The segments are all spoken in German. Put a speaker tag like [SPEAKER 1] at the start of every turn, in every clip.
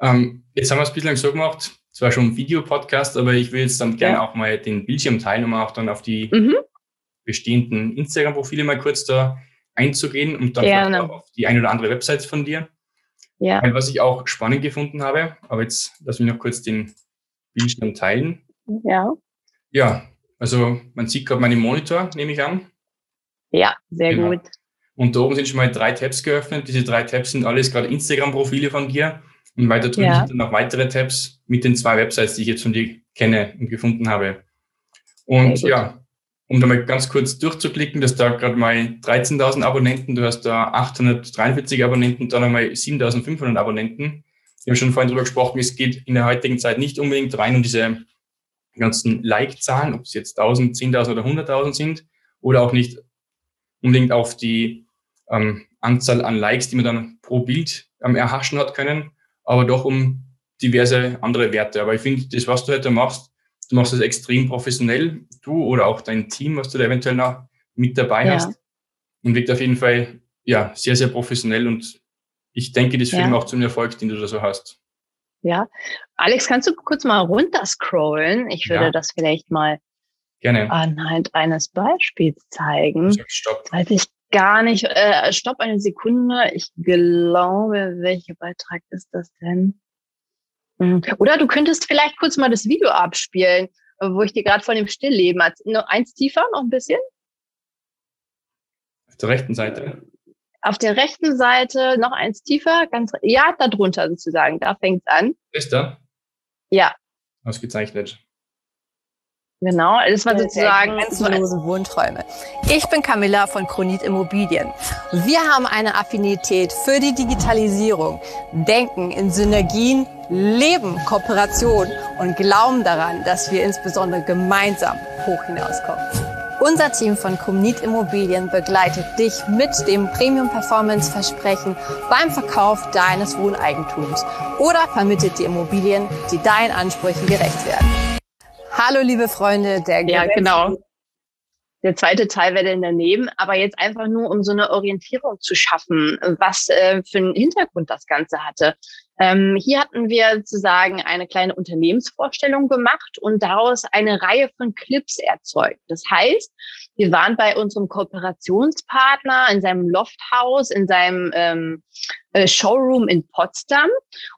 [SPEAKER 1] Ähm, jetzt haben wir es bislang so gemacht, zwar schon ein Videopodcast, aber ich will jetzt dann gerne ja. auch mal den Bildschirm teilen, um auch dann auf die mhm. bestehenden Instagram-Profile mal kurz da einzugehen und dann auch auf die ein oder andere Website von dir. Ja. Weil was ich auch spannend gefunden habe, aber jetzt lass mich noch kurz den Bildschirm teilen.
[SPEAKER 2] Ja.
[SPEAKER 1] Ja, also man sieht gerade meinen Monitor, nehme ich an.
[SPEAKER 2] Ja, sehr genau. gut.
[SPEAKER 1] Und da oben sind schon mal drei Tabs geöffnet. Diese drei Tabs sind alles gerade Instagram-Profile von dir. Und weiter drüben ja. sind dann noch weitere Tabs mit den zwei Websites, die ich jetzt von dir kenne und gefunden habe. Und ja, um da mal ganz kurz durchzuklicken, dass da gerade mal 13.000 Abonnenten, du hast da 843 Abonnenten, dann einmal 7.500 Abonnenten. Wir haben schon vorhin drüber gesprochen, es geht in der heutigen Zeit nicht unbedingt rein um diese ganzen Like-Zahlen, ob es jetzt 1.000, 10.000 oder 100.000 sind, oder auch nicht unbedingt auf die ähm, Anzahl an Likes, die man dann pro Bild ähm, erhaschen hat können, aber doch um diverse andere Werte. Aber ich finde, das, was du heute machst, du machst das extrem professionell, du oder auch dein Team, was du da eventuell noch mit dabei ja. hast. Und wirkt auf jeden Fall ja sehr, sehr professionell und ich denke, das führt ja. auch zum Erfolg, den du da so hast.
[SPEAKER 2] Ja. Alex, kannst du kurz mal runterscrollen? Ich würde ja. das vielleicht mal
[SPEAKER 1] Gerne.
[SPEAKER 2] anhand eines Beispiels zeigen.
[SPEAKER 1] Stopp.
[SPEAKER 2] Weiß ich gar nicht. Äh, stopp eine Sekunde. Ich glaube, welcher Beitrag ist das denn? Hm. Oder du könntest vielleicht kurz mal das Video abspielen, wo ich dir gerade von dem Stillleben noch eins tiefer, noch ein bisschen.
[SPEAKER 1] Auf der rechten Seite.
[SPEAKER 2] Auf der rechten Seite noch eins tiefer, ganz ja, da drunter sozusagen. Da fängt es an.
[SPEAKER 1] Ist da?
[SPEAKER 2] Ja.
[SPEAKER 1] Ausgezeichnet.
[SPEAKER 2] Genau, das war sozusagen
[SPEAKER 3] grenzenlose Wohnträume. Ich bin Camilla von Chronit Immobilien. Wir haben eine Affinität für die Digitalisierung, denken in Synergien, leben Kooperation und glauben daran, dass wir insbesondere gemeinsam hoch hinauskommen. Unser Team von Chronit Immobilien begleitet dich mit dem Premium Performance Versprechen beim Verkauf deines Wohneigentums oder vermittelt die Immobilien, die deinen Ansprüchen gerecht werden. Hallo, liebe Freunde der
[SPEAKER 2] Ja, genau. Der zweite Teil wäre dann daneben, aber jetzt einfach nur, um so eine Orientierung zu schaffen, was äh, für einen Hintergrund das Ganze hatte. Ähm, hier hatten wir sozusagen eine kleine Unternehmensvorstellung gemacht und daraus eine Reihe von Clips erzeugt. Das heißt, wir waren bei unserem Kooperationspartner in seinem Lofthaus, in seinem ähm, äh, Showroom in Potsdam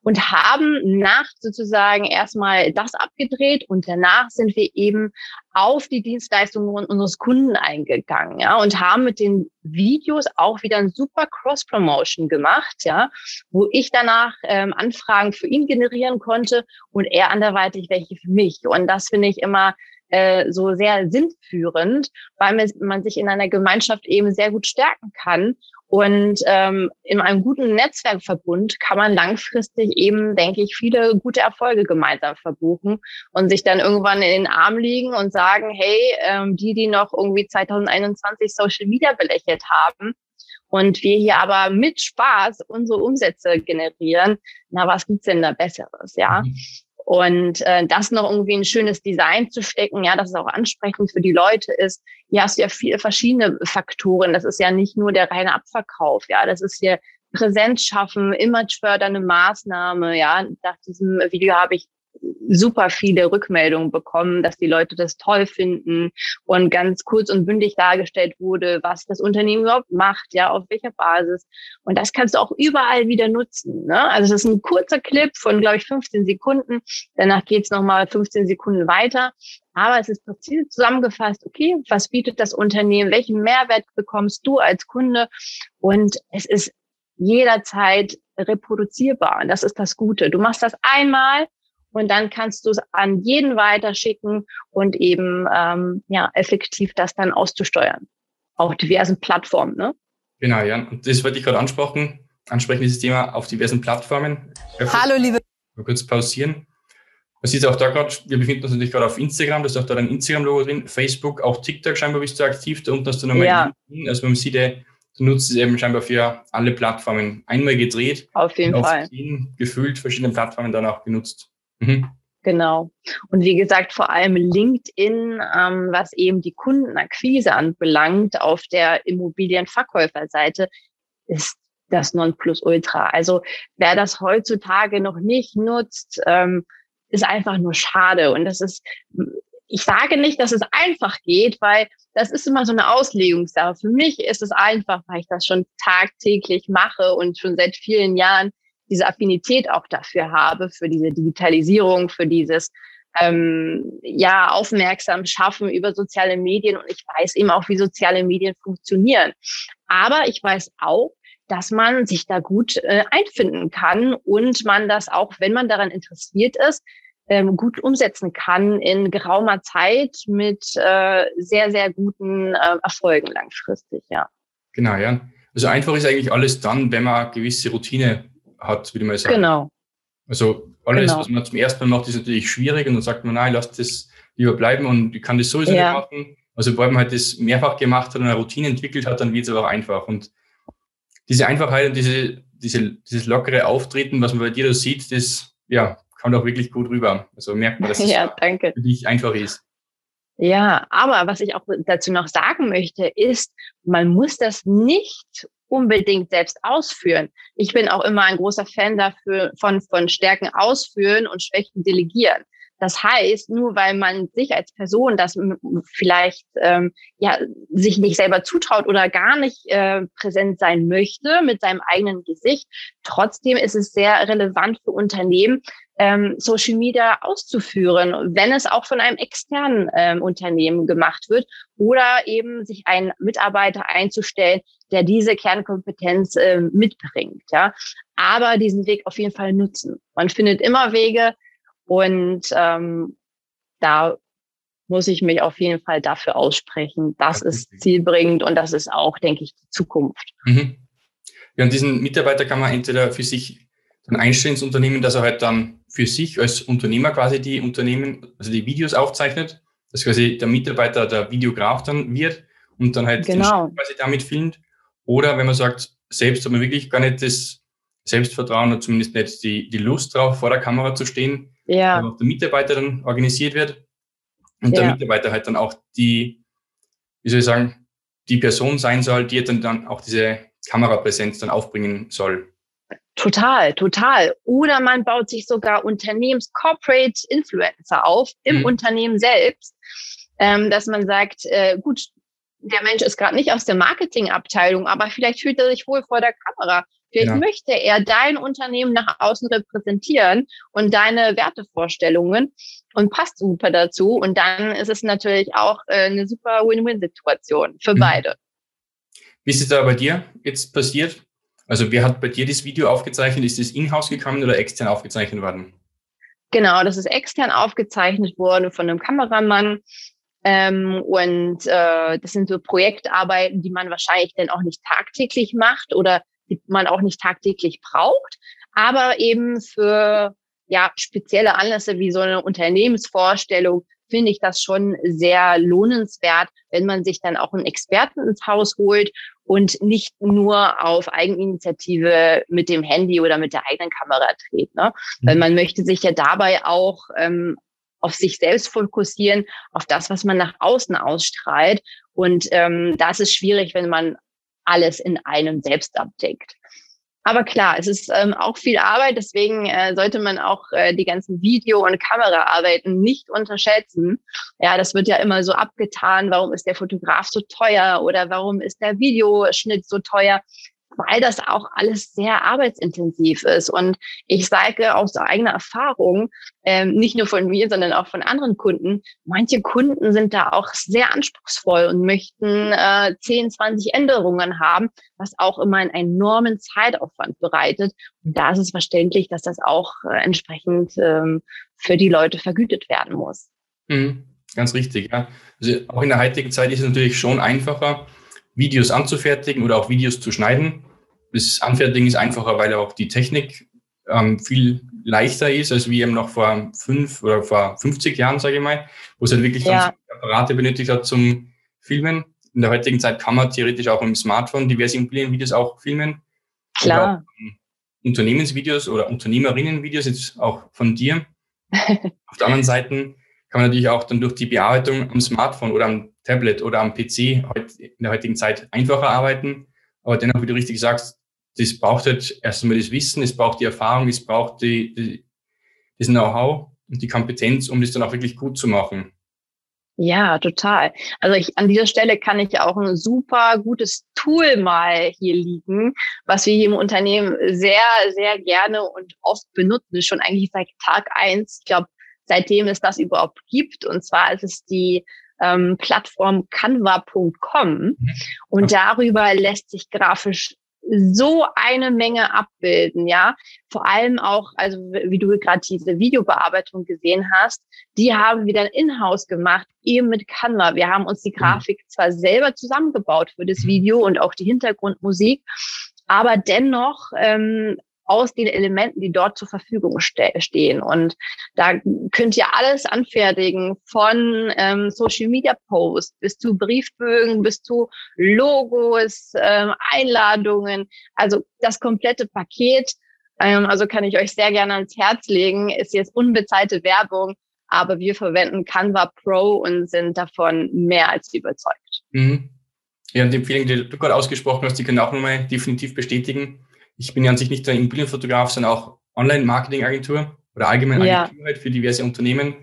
[SPEAKER 2] und haben nach sozusagen erstmal das abgedreht und danach sind wir eben auf die Dienstleistungen unseres Kunden eingegangen, ja, und haben mit den Videos auch wieder ein super Cross-Promotion gemacht, ja, wo ich danach ähm, Anfragen für ihn generieren konnte und er anderweitig welche für mich. Und das finde ich immer äh, so sehr sinnführend, weil man sich in einer Gemeinschaft eben sehr gut stärken kann und ähm, in einem guten Netzwerkverbund kann man langfristig eben, denke ich, viele gute Erfolge gemeinsam verbuchen und sich dann irgendwann in den Arm liegen und sagen, hey, ähm, die, die noch irgendwie 2021 Social Media belächelt haben, und wir hier aber mit Spaß unsere Umsätze generieren, na, was gibt's denn da Besseres, ja? Und äh, das noch irgendwie ein schönes Design zu stecken, ja, dass es auch ansprechend für die Leute ist. Hier hast du ja viele verschiedene Faktoren. Das ist ja nicht nur der reine Abverkauf, ja, das ist hier Präsenz schaffen, imagefördernde Maßnahme, ja. Nach diesem Video habe ich super viele Rückmeldungen bekommen, dass die Leute das toll finden und ganz kurz und bündig dargestellt wurde, was das Unternehmen überhaupt macht, ja, auf welcher Basis. Und das kannst du auch überall wieder nutzen. Ne? Also das ist ein kurzer Clip von, glaube ich, 15 Sekunden. Danach geht's nochmal 15 Sekunden weiter. Aber es ist präzise zusammengefasst, okay, was bietet das Unternehmen, welchen Mehrwert bekommst du als Kunde? Und es ist jederzeit reproduzierbar. Und das ist das Gute. Du machst das einmal und dann kannst du es an jeden weiterschicken und eben ähm, ja effektiv das dann auszusteuern auf diversen Plattformen. Ne?
[SPEAKER 1] Genau, ja. Und das wollte ich gerade ansprechen, ansprechen, dieses Thema auf diversen Plattformen.
[SPEAKER 3] Hallo, liebe.
[SPEAKER 1] Mal kurz pausieren. Man sieht auch da gerade, wir befinden uns natürlich gerade auf Instagram, da ist auch da ein Instagram-Logo drin, Facebook, auch TikTok scheinbar bist du aktiv, da unten hast du nochmal
[SPEAKER 2] ja.
[SPEAKER 1] also man sieht, du nutzt es eben scheinbar für alle Plattformen einmal gedreht.
[SPEAKER 2] Auf jeden Fall.
[SPEAKER 1] Gefühlt verschiedene Plattformen dann auch genutzt. Mhm.
[SPEAKER 2] Genau. Und wie gesagt, vor allem LinkedIn, ähm, was eben die Kundenakquise anbelangt, auf der Immobilienverkäuferseite, ist das Nonplusultra. Also wer das heutzutage noch nicht nutzt, ähm, ist einfach nur schade. Und das ist, ich sage nicht, dass es einfach geht, weil das ist immer so eine Auslegungssache. Für mich ist es einfach, weil ich das schon tagtäglich mache und schon seit vielen Jahren diese Affinität auch dafür habe, für diese Digitalisierung, für dieses ähm, ja aufmerksam schaffen über soziale Medien. Und ich weiß eben auch, wie soziale Medien funktionieren. Aber ich weiß auch, dass man sich da gut äh, einfinden kann und man das auch, wenn man daran interessiert ist, ähm, gut umsetzen kann in geraumer Zeit mit äh, sehr, sehr guten äh, Erfolgen langfristig, ja.
[SPEAKER 1] Genau, ja. Also einfach ist eigentlich alles dann, wenn man gewisse Routine hat, würde man sagen.
[SPEAKER 2] Genau.
[SPEAKER 1] Also alles, genau. was man zum ersten Mal macht, ist natürlich schwierig und dann sagt man, nein, lass das lieber bleiben und ich kann das sowieso ja. nicht machen. Also, weil man halt das mehrfach gemacht hat und eine Routine entwickelt hat, dann wird es aber auch einfach. Und diese Einfachheit und diese, diese, dieses lockere Auftreten, was man bei dir da sieht, das ja, kommt auch wirklich gut rüber. Also merkt man, dass es
[SPEAKER 2] ja, danke.
[SPEAKER 1] für dich einfach ist.
[SPEAKER 2] Ja, aber was ich auch dazu noch sagen möchte, ist, man muss das nicht unbedingt selbst ausführen. Ich bin auch immer ein großer Fan dafür von, von Stärken ausführen und Schwächen delegieren. Das heißt, nur weil man sich als Person das vielleicht ähm, ja sich nicht selber zutraut oder gar nicht äh, präsent sein möchte mit seinem eigenen Gesicht, trotzdem ist es sehr relevant für Unternehmen, ähm, Social Media auszuführen, wenn es auch von einem externen ähm, Unternehmen gemacht wird oder eben sich einen Mitarbeiter einzustellen, der diese Kernkompetenz äh, mitbringt. Ja, aber diesen Weg auf jeden Fall nutzen. Man findet immer Wege und ähm, da muss ich mich auf jeden Fall dafür aussprechen. Das ist zielbringend und das ist auch, denke ich, die Zukunft.
[SPEAKER 1] Mhm. Ja, und diesen Mitarbeiter kann man entweder für sich dann einstellen ins Unternehmen, dass er halt dann für sich als Unternehmer quasi die Unternehmen, also die Videos aufzeichnet, dass quasi der Mitarbeiter der Videograf dann wird und dann halt
[SPEAKER 2] genau.
[SPEAKER 1] quasi damit filmt. Oder wenn man sagt, selbst hat man wirklich gar nicht das Selbstvertrauen oder zumindest nicht die, die Lust drauf, vor der Kamera zu stehen,
[SPEAKER 2] ja.
[SPEAKER 1] auch der Mitarbeiter dann organisiert wird und ja. der Mitarbeiter halt dann auch die, wie soll ich sagen, die Person sein soll, die dann, dann auch diese Kamerapräsenz dann aufbringen soll.
[SPEAKER 2] Total, total. Oder man baut sich sogar Unternehmens-Corporate Influencer auf im mhm. Unternehmen selbst, ähm, dass man sagt, äh, gut, der Mensch ist gerade nicht aus der Marketingabteilung, aber vielleicht fühlt er sich wohl vor der Kamera. Vielleicht ja. möchte er dein Unternehmen nach außen repräsentieren und deine Wertevorstellungen und passt super dazu. Und dann ist es natürlich auch äh, eine super Win-Win-Situation für mhm. beide.
[SPEAKER 1] Wie ist es da bei dir jetzt passiert? Also wer hat bei dir das Video aufgezeichnet? Ist es in-house gekommen oder extern aufgezeichnet worden?
[SPEAKER 2] Genau, das ist extern aufgezeichnet worden von einem Kameramann. Ähm, und äh, das sind so Projektarbeiten, die man wahrscheinlich dann auch nicht tagtäglich macht oder die man auch nicht tagtäglich braucht, aber eben für ja spezielle Anlässe wie so eine Unternehmensvorstellung finde ich das schon sehr lohnenswert, wenn man sich dann auch einen Experten ins Haus holt und nicht nur auf Eigeninitiative mit dem Handy oder mit der eigenen Kamera dreht. Ne? Mhm. Weil man möchte sich ja dabei auch ähm, auf sich selbst fokussieren, auf das, was man nach außen ausstrahlt. Und ähm, das ist schwierig, wenn man alles in einem selbst abdeckt. Aber klar, es ist ähm, auch viel Arbeit, deswegen äh, sollte man auch äh, die ganzen Video- und Kameraarbeiten nicht unterschätzen. Ja, das wird ja immer so abgetan, warum ist der Fotograf so teuer oder warum ist der Videoschnitt so teuer weil das auch alles sehr arbeitsintensiv ist. Und ich sage aus eigener Erfahrung, ähm, nicht nur von mir, sondern auch von anderen Kunden, manche Kunden sind da auch sehr anspruchsvoll und möchten äh, 10, 20 Änderungen haben, was auch immer einen enormen Zeitaufwand bereitet. Und da ist es verständlich, dass das auch äh, entsprechend ähm, für die Leute vergütet werden muss.
[SPEAKER 1] Mhm, ganz richtig, ja. Also auch in der heutigen Zeit ist es natürlich schon einfacher, Videos anzufertigen oder auch Videos zu schneiden. Das Anfertigen ist einfacher, weil auch die Technik ähm, viel leichter ist, als wie eben noch vor fünf oder vor 50 Jahren, sage ich mal, wo es halt wirklich ja. Apparate benötigt hat zum Filmen. In der heutigen Zeit kann man theoretisch auch im Smartphone diverse Immobilienvideos auch filmen.
[SPEAKER 2] Klar. Auch, ähm,
[SPEAKER 1] Unternehmensvideos oder Unternehmerinnenvideos, jetzt auch von dir. Auf der anderen Seite kann man natürlich auch dann durch die Bearbeitung am Smartphone oder am Tablet oder am PC in der heutigen Zeit einfacher arbeiten. Aber dennoch, wie du richtig sagst, das braucht halt erstmal das Wissen, es braucht die Erfahrung, es braucht die, die, das Know-how und die Kompetenz, um das dann auch wirklich gut zu machen.
[SPEAKER 2] Ja, total. Also ich, an dieser Stelle kann ich auch ein super gutes Tool mal hier liegen, was wir hier im Unternehmen sehr, sehr gerne und oft benutzen, schon eigentlich seit Tag eins. Ich glaube, seitdem es das überhaupt gibt. Und zwar ist es die ähm, Plattform canva.com. Mhm. Und darüber lässt sich grafisch so eine Menge abbilden, ja. Vor allem auch, also wie du gerade diese Videobearbeitung gesehen hast, die haben wir dann in-house gemacht, eben mit Canva. Wir haben uns die mhm. Grafik zwar selber zusammengebaut für das Video und auch die Hintergrundmusik, aber dennoch ähm, aus den Elementen, die dort zur Verfügung ste stehen. Und da könnt ihr alles anfertigen, von ähm, Social Media Posts bis zu Briefbögen, bis zu Logos, ähm, Einladungen, also das komplette Paket. Ähm, also kann ich euch sehr gerne ans Herz legen. Ist jetzt unbezahlte Werbung, aber wir verwenden Canva Pro und sind davon mehr als überzeugt. Mhm.
[SPEAKER 1] Ja, und die Empfehlung, die du gerade ausgesprochen hast, die können auch nochmal definitiv bestätigen ich bin ja an sich nicht der Immobilienfotograf, sondern auch Online-Marketing-Agentur oder allgemein ja. Agentur halt für diverse Unternehmen.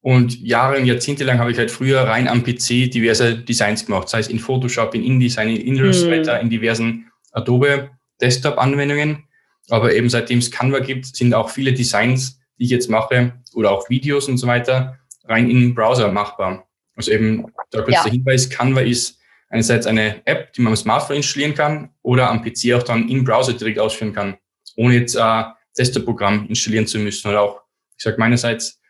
[SPEAKER 1] Und Jahre und Jahrzehnte lang habe ich halt früher rein am PC diverse Designs gemacht, sei es in Photoshop, in InDesign, in Illustrator, mhm. in diversen Adobe Desktop-Anwendungen. Aber eben seitdem es Canva gibt, sind auch viele Designs, die ich jetzt mache, oder auch Videos und so weiter, rein im Browser machbar. Also eben, da kurz ja. der Hinweis, Canva ist einerseits eine App, die man am Smartphone installieren kann oder am PC auch dann im Browser direkt ausführen kann, ohne jetzt äh, Desktop-Programm installieren zu müssen. Oder auch, ich sage meinerseits,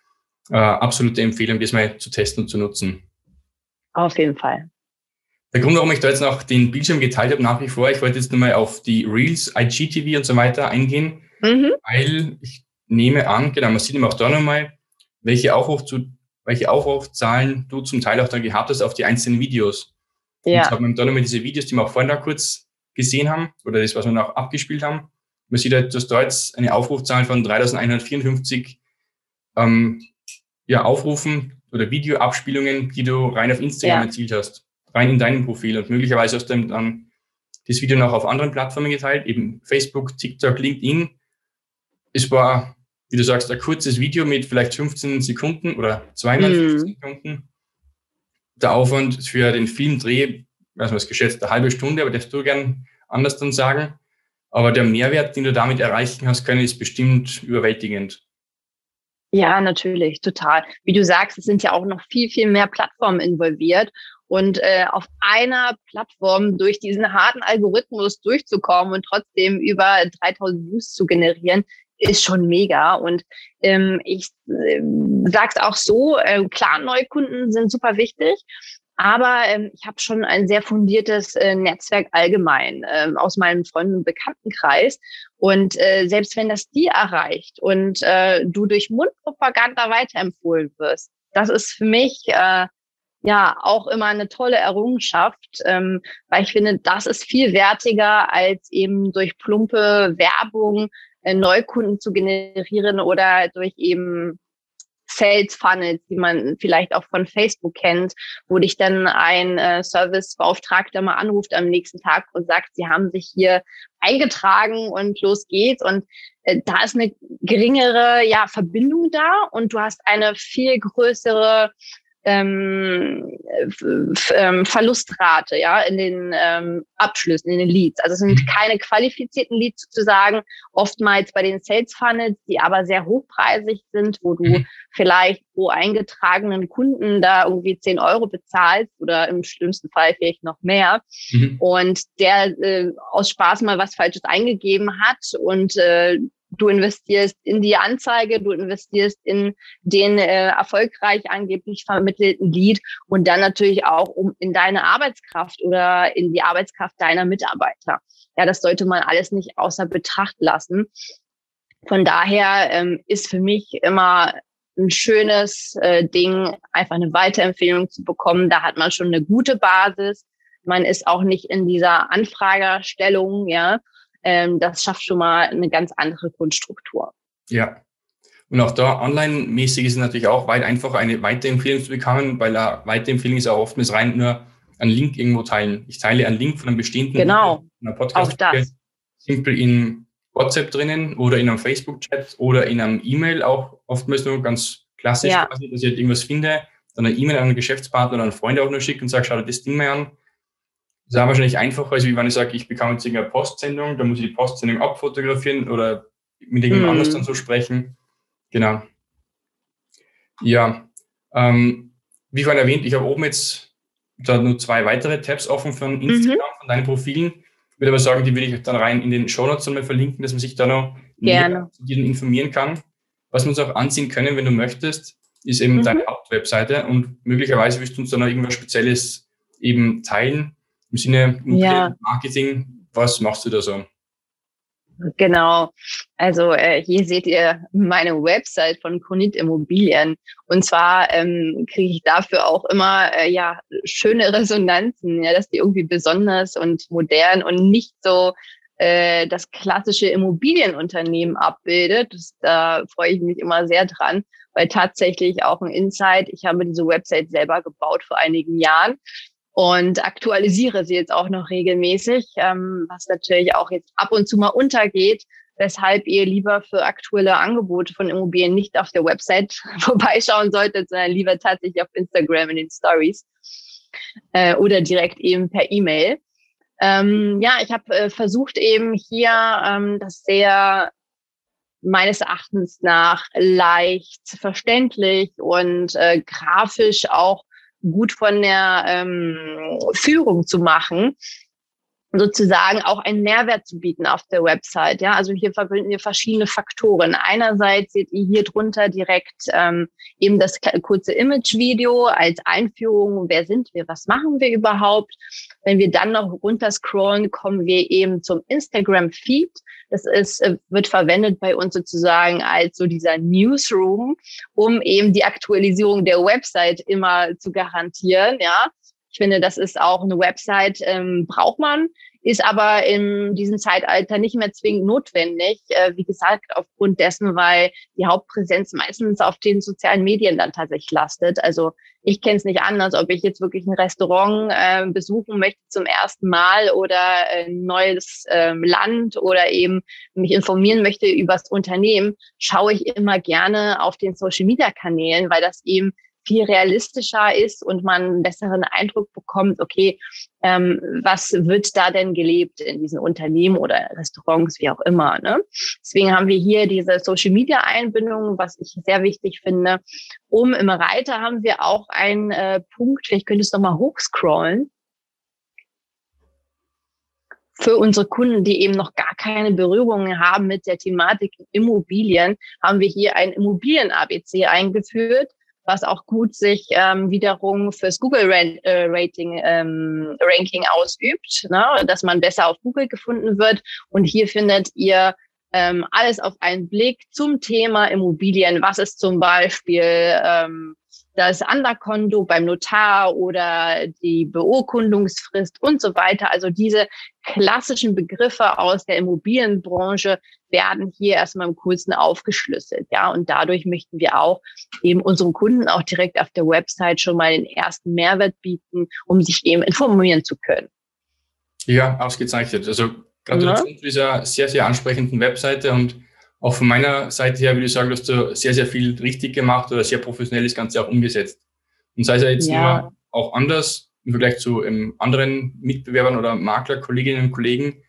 [SPEAKER 1] äh, absolute Empfehlung, das mal zu testen und zu nutzen.
[SPEAKER 2] Auf jeden Fall.
[SPEAKER 1] Der Grund, warum ich da jetzt noch den Bildschirm geteilt habe, nach wie vor, ich wollte jetzt nochmal auf die Reels, IGTV und so weiter eingehen, mhm. weil ich nehme an, genau, man sieht eben auch da nochmal, welche, Aufruf zu, welche Aufrufzahlen du zum Teil auch dann gehabt hast auf die einzelnen Videos. Ja. Und haben wir dann nochmal diese Videos, die wir auch vorhin da kurz gesehen haben, oder das, was wir auch abgespielt haben. Man sieht halt, dass da jetzt eine Aufrufzahl von 3154 ähm, ja, Aufrufen oder Videoabspielungen, die du rein auf Instagram ja. erzielt hast, rein in deinem Profil. Und möglicherweise hast du dann das Video noch auf anderen Plattformen geteilt, eben Facebook, TikTok, LinkedIn. Es war, wie du sagst, ein kurzes Video mit vielleicht 15 Sekunden oder zweimal mhm. 15 Sekunden der Aufwand für den Filmdreh, was man es geschätzt, eine halbe Stunde, aber darfst du gern anders dann sagen. Aber der Mehrwert, den du damit erreichen hast können, ist bestimmt überwältigend.
[SPEAKER 2] Ja, natürlich, total. Wie du sagst, es sind ja auch noch viel, viel mehr Plattformen involviert. Und äh, auf einer Plattform durch diesen harten Algorithmus durchzukommen und trotzdem über 3000 Views zu generieren, ist schon mega. Und ähm, ich äh, sage es auch so, äh, klar, Neukunden sind super wichtig. Aber ähm, ich habe schon ein sehr fundiertes äh, Netzwerk allgemein äh, aus meinem Freunden- und Bekanntenkreis. Und äh, selbst wenn das die erreicht und äh, du durch Mundpropaganda weiterempfohlen wirst, das ist für mich äh, ja auch immer eine tolle Errungenschaft, ähm, weil ich finde, das ist viel wertiger als eben durch plumpe Werbung Neukunden zu generieren oder durch eben Sales Funnels, die man vielleicht auch von Facebook kennt, wo dich dann ein äh, Servicebeauftragter mal anruft am nächsten Tag und sagt, sie haben sich hier eingetragen und los geht's. Und äh, da ist eine geringere ja, Verbindung da und du hast eine viel größere ähm, ähm, Verlustrate ja in den ähm, Abschlüssen, in den Leads. Also es sind mhm. keine qualifizierten Leads sozusagen, oftmals bei den Sales Funnels, die aber sehr hochpreisig sind, wo du mhm. vielleicht pro eingetragenen Kunden da irgendwie 10 Euro bezahlst oder im schlimmsten Fall vielleicht noch mehr mhm. und der äh, aus Spaß mal was Falsches eingegeben hat und äh, du investierst in die Anzeige, du investierst in den äh, erfolgreich angeblich vermittelten Lead und dann natürlich auch um in deine Arbeitskraft oder in die Arbeitskraft deiner Mitarbeiter. Ja, das sollte man alles nicht außer Betracht lassen. Von daher ähm, ist für mich immer ein schönes äh, Ding, einfach eine Weiterempfehlung zu bekommen. Da hat man schon eine gute Basis. Man ist auch nicht in dieser Anfragerstellung, ja, ähm, das schafft schon mal eine ganz andere Grundstruktur.
[SPEAKER 1] Ja. Und auch da online-mäßig ist es natürlich auch weit einfacher, eine Weiterempfehlung zu bekommen, weil eine Weiterempfehlung ist auch oftmals rein nur einen Link irgendwo teilen. Ich teile einen Link von einem bestehenden
[SPEAKER 2] genau. einer Podcast.
[SPEAKER 1] Auch das. simpel in WhatsApp drinnen oder in einem Facebook-Chat oder in einem E-Mail auch oftmals nur ganz klassisch, ja. quasi, dass ich halt irgendwas finde, dann eine E-Mail an einen Geschäftspartner oder einen Freund auch nur schicke und sage, schau dir das Ding mal an. Das ist auch wahrscheinlich einfacher, als wie wenn ich sage, ich bekomme jetzt irgendeine Postsendung, da muss ich die Postsendung abfotografieren oder mit irgendjemand mm. anders dann so sprechen. Genau. Ja, ähm, wie vorhin erwähnt, ich habe oben jetzt da nur zwei weitere Tabs offen von Instagram, mhm. von deinen Profilen. Ich würde aber sagen, die würde ich dann rein in den Show Notes mal verlinken, dass man sich da noch
[SPEAKER 2] Gerne.
[SPEAKER 1] informieren kann. Was wir uns auch ansehen können, wenn du möchtest, ist eben mhm. deine Hauptwebseite und möglicherweise wirst du uns da noch irgendwas Spezielles eben teilen im Sinne
[SPEAKER 2] ja.
[SPEAKER 1] Marketing. Was machst du da so?
[SPEAKER 2] Genau. Also äh, hier seht ihr meine Website von Konit Immobilien. Und zwar ähm, kriege ich dafür auch immer äh, ja schöne Resonanzen, ja, dass die irgendwie besonders und modern und nicht so äh, das klassische Immobilienunternehmen abbildet. Das, da freue ich mich immer sehr dran, weil tatsächlich auch ein Insight. Ich habe diese Website selber gebaut vor einigen Jahren und aktualisiere sie jetzt auch noch regelmäßig, ähm, was natürlich auch jetzt ab und zu mal untergeht, weshalb ihr lieber für aktuelle Angebote von Immobilien nicht auf der Website vorbeischauen solltet, sondern lieber tatsächlich auf Instagram in den Stories äh, oder direkt eben per E-Mail. Ähm, ja, ich habe äh, versucht eben hier ähm, das sehr meines Erachtens nach leicht verständlich und äh, grafisch auch gut von der ähm, Führung zu machen, sozusagen auch einen Mehrwert zu bieten auf der Website. Ja, also hier verbinden wir verschiedene Faktoren. Einerseits seht ihr hier drunter direkt ähm, eben das kurze Image-Video als Einführung. Wer sind wir? Was machen wir überhaupt? Wenn wir dann noch runter scrollen, kommen wir eben zum Instagram-Feed. Das ist, äh, wird verwendet bei uns sozusagen als so dieser Newsroom, um eben die Aktualisierung der Website immer zu garantieren. Ja, ich finde, das ist auch eine Website, ähm, braucht man, ist aber in diesem Zeitalter nicht mehr zwingend notwendig. Äh, wie gesagt, aufgrund dessen, weil die Hauptpräsenz meistens auf den sozialen Medien dann tatsächlich lastet. Also ich kenne es nicht anders, ob ich jetzt wirklich ein Restaurant äh, besuchen möchte zum ersten Mal oder ein neues ähm, Land oder eben mich informieren möchte über das Unternehmen, schaue ich immer gerne auf den Social-Media-Kanälen, weil das eben viel realistischer ist und man einen besseren Eindruck bekommt, okay, ähm, was wird da denn gelebt in diesen Unternehmen oder Restaurants, wie auch immer. Ne? Deswegen haben wir hier diese Social-Media-Einbindung, was ich sehr wichtig finde. Um im Reiter haben wir auch einen äh, Punkt, vielleicht könntest du noch mal hochscrollen für unsere Kunden, die eben noch gar keine Berührungen haben mit der Thematik Immobilien, haben wir hier ein Immobilien-ABC eingeführt was auch gut sich ähm, wiederum fürs Google äh, Rating ähm, Ranking ausübt, ne? dass man besser auf Google gefunden wird. Und hier findet ihr ähm, alles auf einen Blick zum Thema Immobilien. Was ist zum Beispiel ähm, das Anderkonto beim Notar oder die Beurkundungsfrist und so weiter. Also diese klassischen Begriffe aus der Immobilienbranche werden hier erstmal im kurzen aufgeschlüsselt. Ja, und dadurch möchten wir auch eben unseren Kunden auch direkt auf der Website schon mal den ersten Mehrwert bieten, um sich eben informieren zu können.
[SPEAKER 1] Ja, ausgezeichnet. Also Gratulation ja. zu dieser sehr, sehr ansprechenden Webseite und auch von meiner Seite her würde ich sagen, dass du sehr, sehr viel richtig gemacht oder sehr professionell das Ganze auch umgesetzt. Und sei es ja jetzt ja. nur auch anders im Vergleich zu ähm, anderen Mitbewerbern oder Makler, Kolleginnen und Kollegen,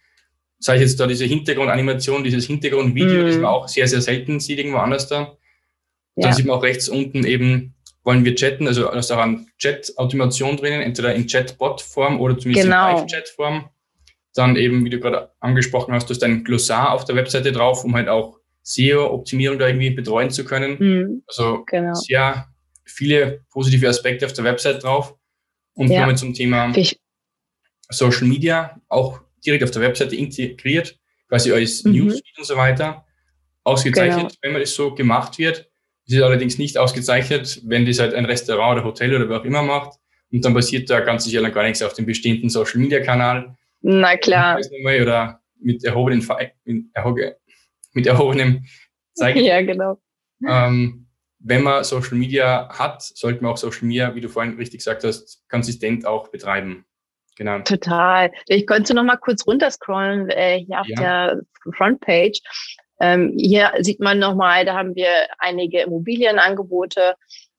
[SPEAKER 1] sei es jetzt da diese Hintergrundanimation, dieses Hintergrundvideo, mm. das man auch sehr, sehr selten sieht irgendwo anders da. Ja. Dann sieht man auch rechts unten eben, wollen wir chatten, also da ist auch eine Chat-Automation drinnen, entweder in Chatbot-Form oder zumindest genau. in Live-Chat-Form. Dann eben, wie du gerade angesprochen hast, du hast ein Glossar auf der Webseite drauf, um halt auch SEO-Optimierung da irgendwie betreuen zu können. Mhm, also genau. sehr viele positive Aspekte auf der Website drauf. Und ja. kommen zum Thema ich Social Media, auch direkt auf der Webseite integriert, quasi als mhm. Newsfeed und so weiter. Ausgezeichnet, genau. wenn man das so gemacht wird. Es ist allerdings nicht ausgezeichnet, wenn das halt ein Restaurant oder Hotel oder wer auch immer macht. Und dann passiert da ganz sicher gar nichts auf dem bestehenden Social Media Kanal.
[SPEAKER 2] Na klar.
[SPEAKER 1] Oder mit erhobenen, mit erhobenem Zeigefinger.
[SPEAKER 2] Ja, genau.
[SPEAKER 1] Ähm, wenn man Social Media hat, sollte man auch Social Media, wie du vorhin richtig gesagt hast, konsistent auch betreiben.
[SPEAKER 2] Genau. Total. Ich könnte noch mal kurz runterscrollen äh, hier auf ja. der Frontpage. Ähm, hier sieht man noch mal, da haben wir einige Immobilienangebote.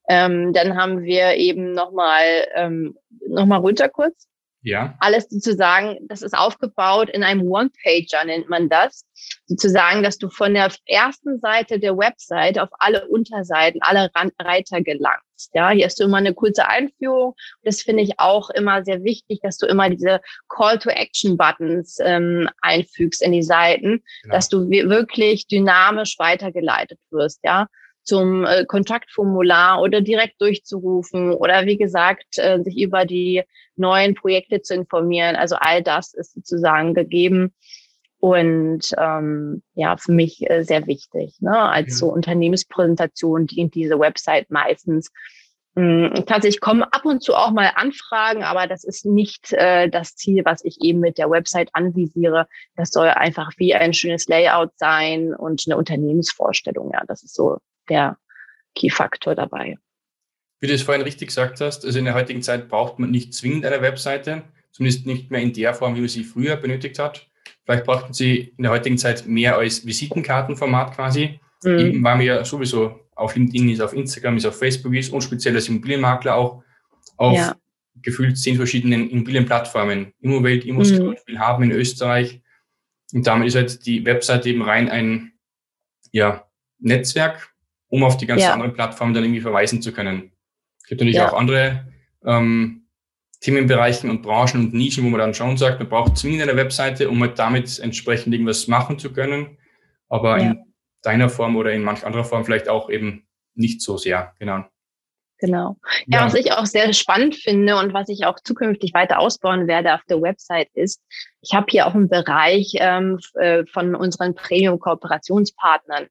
[SPEAKER 2] Ähm, dann haben wir eben noch mal ähm, noch mal runter kurz. Ja. Alles sozusagen, das ist aufgebaut in einem One-Pager, nennt man das. Sozusagen, dass du von der ersten Seite der Website auf alle Unterseiten, alle Reiter gelangst. Ja, hier hast du immer eine kurze Einführung. Das finde ich auch immer sehr wichtig, dass du immer diese Call-to-Action-Buttons ähm, einfügst in die Seiten, genau. dass du wirklich dynamisch weitergeleitet wirst. Ja, zum äh, Kontaktformular oder direkt durchzurufen oder wie gesagt, äh, sich über die neuen Projekte zu informieren. Also all das ist sozusagen gegeben und ähm, ja, für mich äh, sehr wichtig. Ne? Als ja. so Unternehmenspräsentation dient diese Website meistens. Ähm, tatsächlich kommen ab und zu auch mal Anfragen, aber das ist nicht äh, das Ziel, was ich eben mit der Website anvisiere. Das soll einfach wie ein schönes Layout sein und eine Unternehmensvorstellung. Ja, das ist so der Key-Faktor dabei.
[SPEAKER 1] Wie du es vorhin richtig gesagt hast, also in der heutigen Zeit braucht man nicht zwingend eine Webseite, zumindest nicht mehr in der Form, wie man sie früher benötigt hat. Vielleicht brauchten sie in der heutigen Zeit mehr als Visitenkartenformat quasi. Mhm. Eben weil man ja sowieso auf LinkedIn ist, auf Instagram ist, auf Facebook ist und speziell als Immobilienmakler auch auf ja. gefühlt zehn verschiedenen Immobilienplattformen, Immowelt, Immoscout, mhm. haben in Österreich. Und damit ist halt die Website eben rein ein ja, Netzwerk, um auf die ganzen ja. anderen Plattformen dann irgendwie verweisen zu können. Es gibt natürlich ja. auch andere ähm, Themenbereichen und Branchen und Nischen, wo man dann schon sagt, man braucht zwingend eine Webseite, um halt damit entsprechend irgendwas machen zu können. Aber ja. in deiner Form oder in manch anderer Form vielleicht auch eben nicht so sehr, genau.
[SPEAKER 2] Genau. Ja, ja, was ich auch sehr spannend finde und was ich auch zukünftig weiter ausbauen werde auf der Website ist, ich habe hier auch einen Bereich ähm, äh, von unseren Premium-Kooperationspartnern.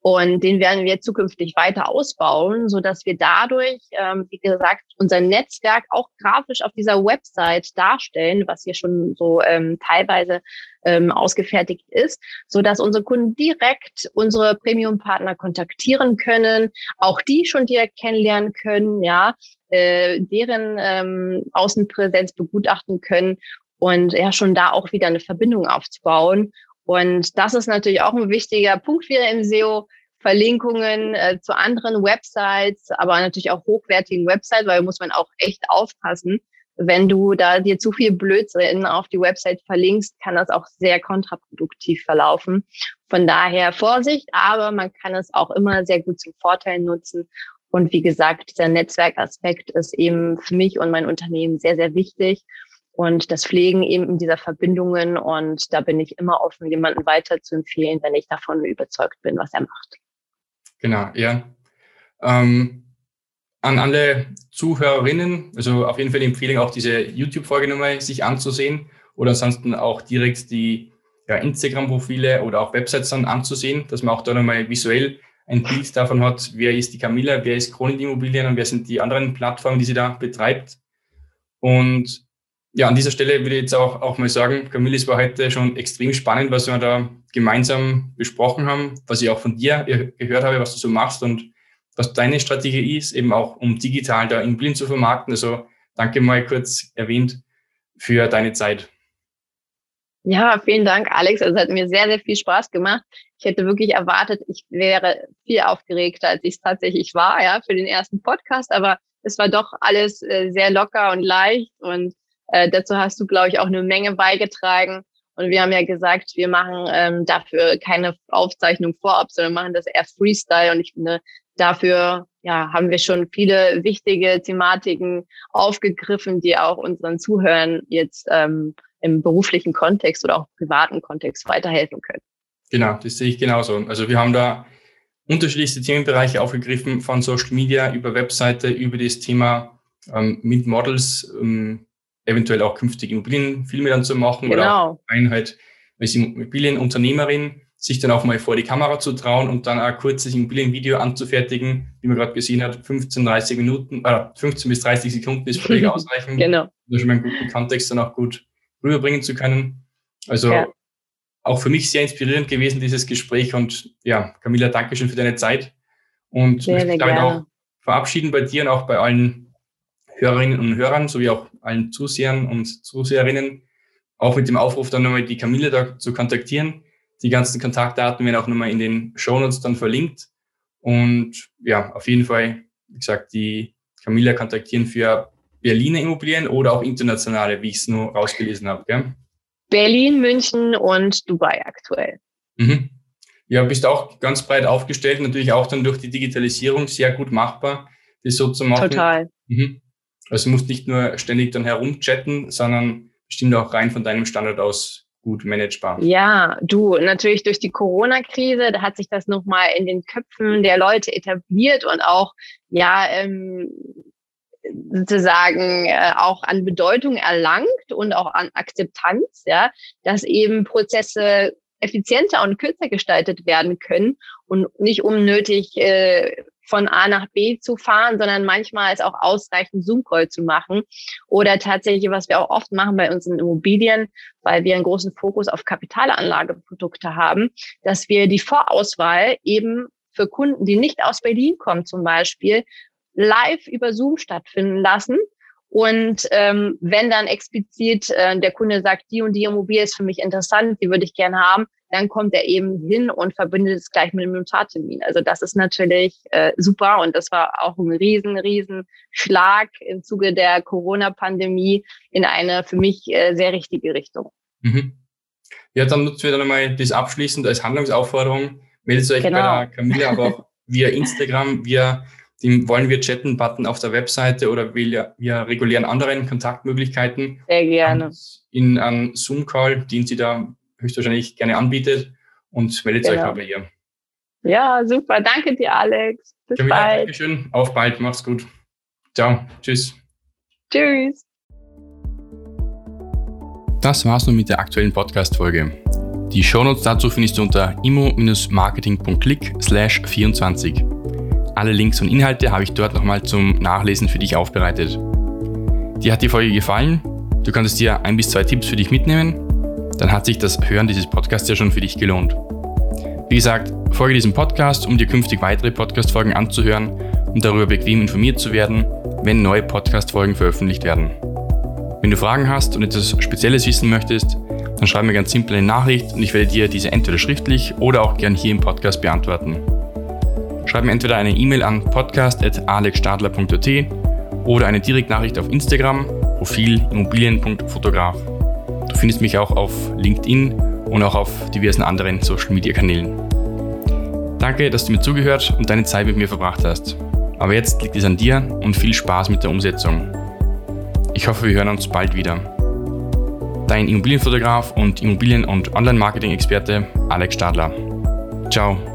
[SPEAKER 2] Und den werden wir zukünftig weiter ausbauen, so dass wir dadurch, ähm, wie gesagt, unser Netzwerk auch grafisch auf dieser Website darstellen, was hier schon so ähm, teilweise ähm, ausgefertigt ist, so dass unsere Kunden direkt unsere Premium-Partner kontaktieren können, auch die schon direkt kennenlernen können, ja, äh, deren ähm, Außenpräsenz begutachten können und ja schon da auch wieder eine Verbindung aufzubauen. Und das ist natürlich auch ein wichtiger Punkt wieder im SEO. Verlinkungen äh, zu anderen Websites, aber natürlich auch hochwertigen Websites, weil muss man auch echt aufpassen. Wenn du da dir zu viel Blödsinn auf die Website verlinkst, kann das auch sehr kontraproduktiv verlaufen. Von daher Vorsicht, aber man kann es auch immer sehr gut zum Vorteil nutzen. Und wie gesagt, dieser Netzwerkaspekt ist eben für mich und mein Unternehmen sehr, sehr wichtig und das Pflegen eben dieser Verbindungen. Und da bin ich immer offen, jemanden weiter zu empfehlen, wenn ich davon überzeugt bin, was er macht.
[SPEAKER 1] Genau, ja. Ähm, an alle Zuhörerinnen, also auf jeden Fall die Empfehlung, auch diese YouTube-Folge nochmal sich anzusehen oder ansonsten auch direkt die ja, Instagram-Profile oder auch Websites dann anzusehen, dass man auch da nochmal visuell ein Bild davon hat, wer ist die Camilla, wer ist Kronit Immobilien und wer sind die anderen Plattformen, die sie da betreibt. Und ja, an dieser Stelle würde ich jetzt auch, auch mal sagen, Camille, es war heute schon extrem spannend, was wir da gemeinsam besprochen haben, was ich auch von dir gehört habe, was du so machst und was deine Strategie ist, eben auch um digital da Immobilien zu vermarkten. Also danke mal kurz erwähnt für deine Zeit.
[SPEAKER 2] Ja, vielen Dank, Alex. Also, es hat mir sehr, sehr viel Spaß gemacht. Ich hätte wirklich erwartet, ich wäre viel aufgeregter, als ich es tatsächlich war, ja, für den ersten Podcast. Aber es war doch alles äh, sehr locker und leicht und äh, dazu hast du, glaube ich, auch eine Menge beigetragen. Und wir haben ja gesagt, wir machen ähm, dafür keine Aufzeichnung vorab, sondern machen das eher Freestyle. Und ich finde, dafür ja, haben wir schon viele wichtige Thematiken aufgegriffen, die auch unseren Zuhörern jetzt ähm, im beruflichen Kontext oder auch privaten Kontext weiterhelfen können.
[SPEAKER 1] Genau, das sehe ich genauso. Also wir haben da unterschiedlichste Themenbereiche aufgegriffen, von Social Media über Webseite, über das Thema ähm, mit Models, ähm, eventuell auch künftig Immobilienfilme dann zu machen genau. oder auch Einheit als Immobilienunternehmerin sich dann auch mal vor die Kamera zu trauen und dann ein kurzes Immobilienvideo anzufertigen, wie man gerade gesehen hat, 15, 30 Minuten, äh, 15 bis 30 Sekunden ist völlig ausreichend. genau. Um schon mal einen guten Kontext dann auch gut rüberbringen zu können. Also ja. auch für mich sehr inspirierend gewesen, dieses Gespräch. Und ja, Camilla, danke schön für deine Zeit. Und sehr, möchte damit auch verabschieden bei dir und auch bei allen Hörerinnen und Hörern sowie auch allen Zusehern und Zuseherinnen, auch mit dem Aufruf dann nochmal die Camilla da zu kontaktieren. Die ganzen Kontaktdaten werden auch nochmal in den Shownotes dann verlinkt. Und ja, auf jeden Fall, wie gesagt, die Camilla kontaktieren für Berliner Immobilien oder auch internationale, wie ich es nur rausgelesen habe. Gell?
[SPEAKER 2] Berlin, München und Dubai aktuell.
[SPEAKER 1] Mhm. Ja, bist auch ganz breit aufgestellt, natürlich auch dann durch die Digitalisierung sehr gut machbar, das so zu machen.
[SPEAKER 2] Total.
[SPEAKER 1] Mhm. Also du musst nicht nur ständig dann herumchatten, sondern bestimmt auch rein von deinem Standard aus gut managebar.
[SPEAKER 2] Ja, du, natürlich durch die Corona-Krise, da hat sich das nochmal in den Köpfen der Leute etabliert und auch, ja, ähm, sozusagen äh, auch an Bedeutung erlangt und auch an Akzeptanz, ja, dass eben Prozesse effizienter und kürzer gestaltet werden können und nicht unnötig äh, von A nach B zu fahren, sondern manchmal ist auch ausreichend Zoom-Call zu machen. Oder tatsächlich, was wir auch oft machen bei unseren Immobilien, weil wir einen großen Fokus auf Kapitalanlageprodukte haben, dass wir die Vorauswahl eben für Kunden, die nicht aus Berlin kommen zum Beispiel, live über Zoom stattfinden lassen. Und ähm, wenn dann explizit äh, der Kunde sagt, die und die Immobilie ist für mich interessant, die würde ich gerne haben, dann kommt er eben hin und verbindet es gleich mit dem Notartermin. Also das ist natürlich äh, super und das war auch ein riesen, riesen Schlag im Zuge der Corona-Pandemie in eine für mich äh, sehr richtige Richtung.
[SPEAKER 1] Mhm. Ja, dann nutzen wir dann einmal das abschließend als Handlungsaufforderung. Meldet euch genau. bei der Camilla, aber auch via Instagram, via den Wollen wir chatten-Button auf der Webseite oder via, via regulären anderen Kontaktmöglichkeiten.
[SPEAKER 2] Sehr gerne.
[SPEAKER 1] In einen Zoom-Call, den sie da höchstwahrscheinlich gerne anbietet und meldet genau. euch mal bei ihr.
[SPEAKER 2] Ja, super. Danke dir, Alex. Bis Camilla, bald.
[SPEAKER 1] Dankeschön. Auf bald. Mach's gut. Ciao. Tschüss.
[SPEAKER 2] Tschüss.
[SPEAKER 1] Das war's nun mit der aktuellen Podcast-Folge. Die Shownotes dazu findest du unter immo-marketing.click slash 24. Alle Links und Inhalte habe ich dort nochmal zum Nachlesen für dich aufbereitet. Dir hat die Folge gefallen? Du kannst dir ein bis zwei Tipps für dich mitnehmen? Dann hat sich das Hören dieses Podcasts ja schon für dich gelohnt. Wie gesagt, folge diesem Podcast, um dir künftig weitere Podcast-Folgen anzuhören und darüber bequem informiert zu werden, wenn neue Podcast-Folgen veröffentlicht werden. Wenn du Fragen hast und etwas Spezielles wissen möchtest, dann schreib mir ganz simpel eine Nachricht und ich werde dir diese entweder schriftlich oder auch gern hier im Podcast beantworten. Schreib mir entweder eine E-Mail an podcast.alexstadler.at oder eine Direktnachricht auf Instagram, Profil immobilien.fotograf. Du findest mich auch auf LinkedIn und auch auf diversen anderen Social Media Kanälen. Danke, dass du mir zugehört und deine Zeit mit mir verbracht hast. Aber jetzt liegt es an dir und viel Spaß mit der Umsetzung. Ich hoffe, wir hören uns bald wieder. Dein Immobilienfotograf und Immobilien- und Online-Marketing-Experte Alex Stadler. Ciao.